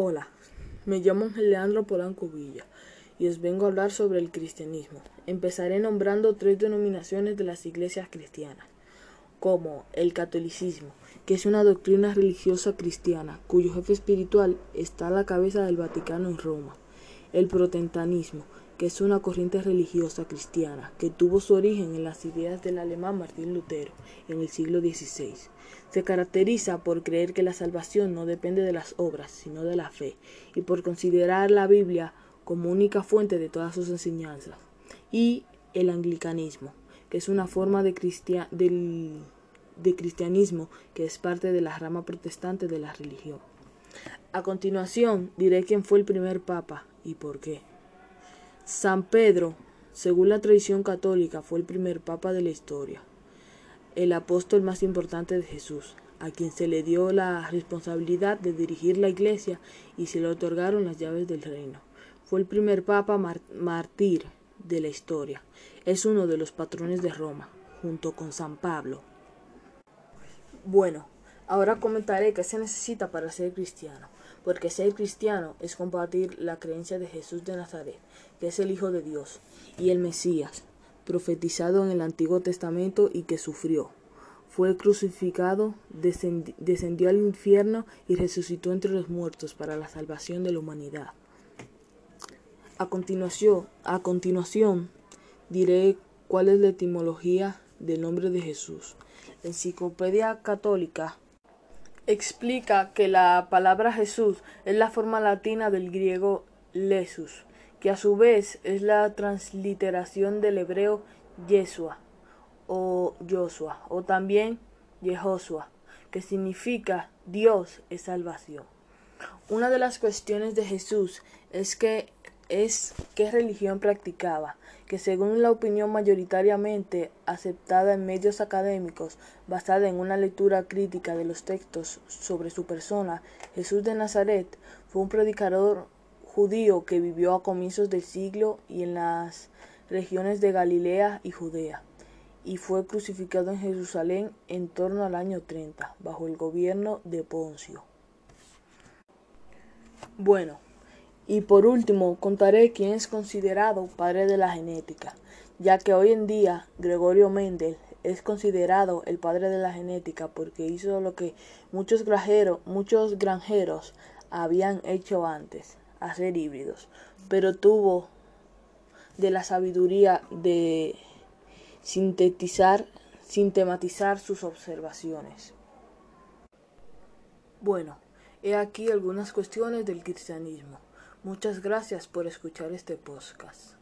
Hola, me llamo Leandro Polanco Villa y os vengo a hablar sobre el cristianismo. Empezaré nombrando tres denominaciones de las iglesias cristianas, como el catolicismo, que es una doctrina religiosa cristiana cuyo jefe espiritual está a la cabeza del Vaticano en Roma, el protestantismo, que es una corriente religiosa cristiana que tuvo su origen en las ideas del alemán Martín Lutero en el siglo XVI. Se caracteriza por creer que la salvación no depende de las obras, sino de la fe, y por considerar la Biblia como única fuente de todas sus enseñanzas. Y el anglicanismo, que es una forma de, de cristianismo que es parte de la rama protestante de la religión. A continuación diré quién fue el primer papa y por qué. San Pedro, según la tradición católica, fue el primer papa de la historia, el apóstol más importante de Jesús, a quien se le dio la responsabilidad de dirigir la iglesia y se le otorgaron las llaves del reino. Fue el primer papa mártir de la historia. Es uno de los patrones de Roma, junto con San Pablo. Bueno, ahora comentaré qué se necesita para ser cristiano porque ser cristiano es compartir la creencia de Jesús de Nazaret, que es el Hijo de Dios, y el Mesías, profetizado en el Antiguo Testamento y que sufrió. Fue crucificado, descendió al infierno y resucitó entre los muertos para la salvación de la humanidad. A continuación, a continuación diré cuál es la etimología del nombre de Jesús. Enciclopedia Católica explica que la palabra Jesús es la forma latina del griego Jesús, que a su vez es la transliteración del hebreo Yeshua o Joshua o también Jehoshua, que significa Dios es salvación. Una de las cuestiones de Jesús es que es qué religión practicaba, que según la opinión mayoritariamente aceptada en medios académicos, basada en una lectura crítica de los textos sobre su persona, Jesús de Nazaret fue un predicador judío que vivió a comienzos del siglo y en las regiones de Galilea y Judea, y fue crucificado en Jerusalén en torno al año 30, bajo el gobierno de Poncio. Bueno, y por último, contaré quién es considerado padre de la genética, ya que hoy en día Gregorio Mendel es considerado el padre de la genética porque hizo lo que muchos granjeros, muchos granjeros habían hecho antes, hacer híbridos, pero tuvo de la sabiduría de sintetizar, sintematizar sus observaciones. Bueno, he aquí algunas cuestiones del cristianismo. Muchas gracias por escuchar este podcast.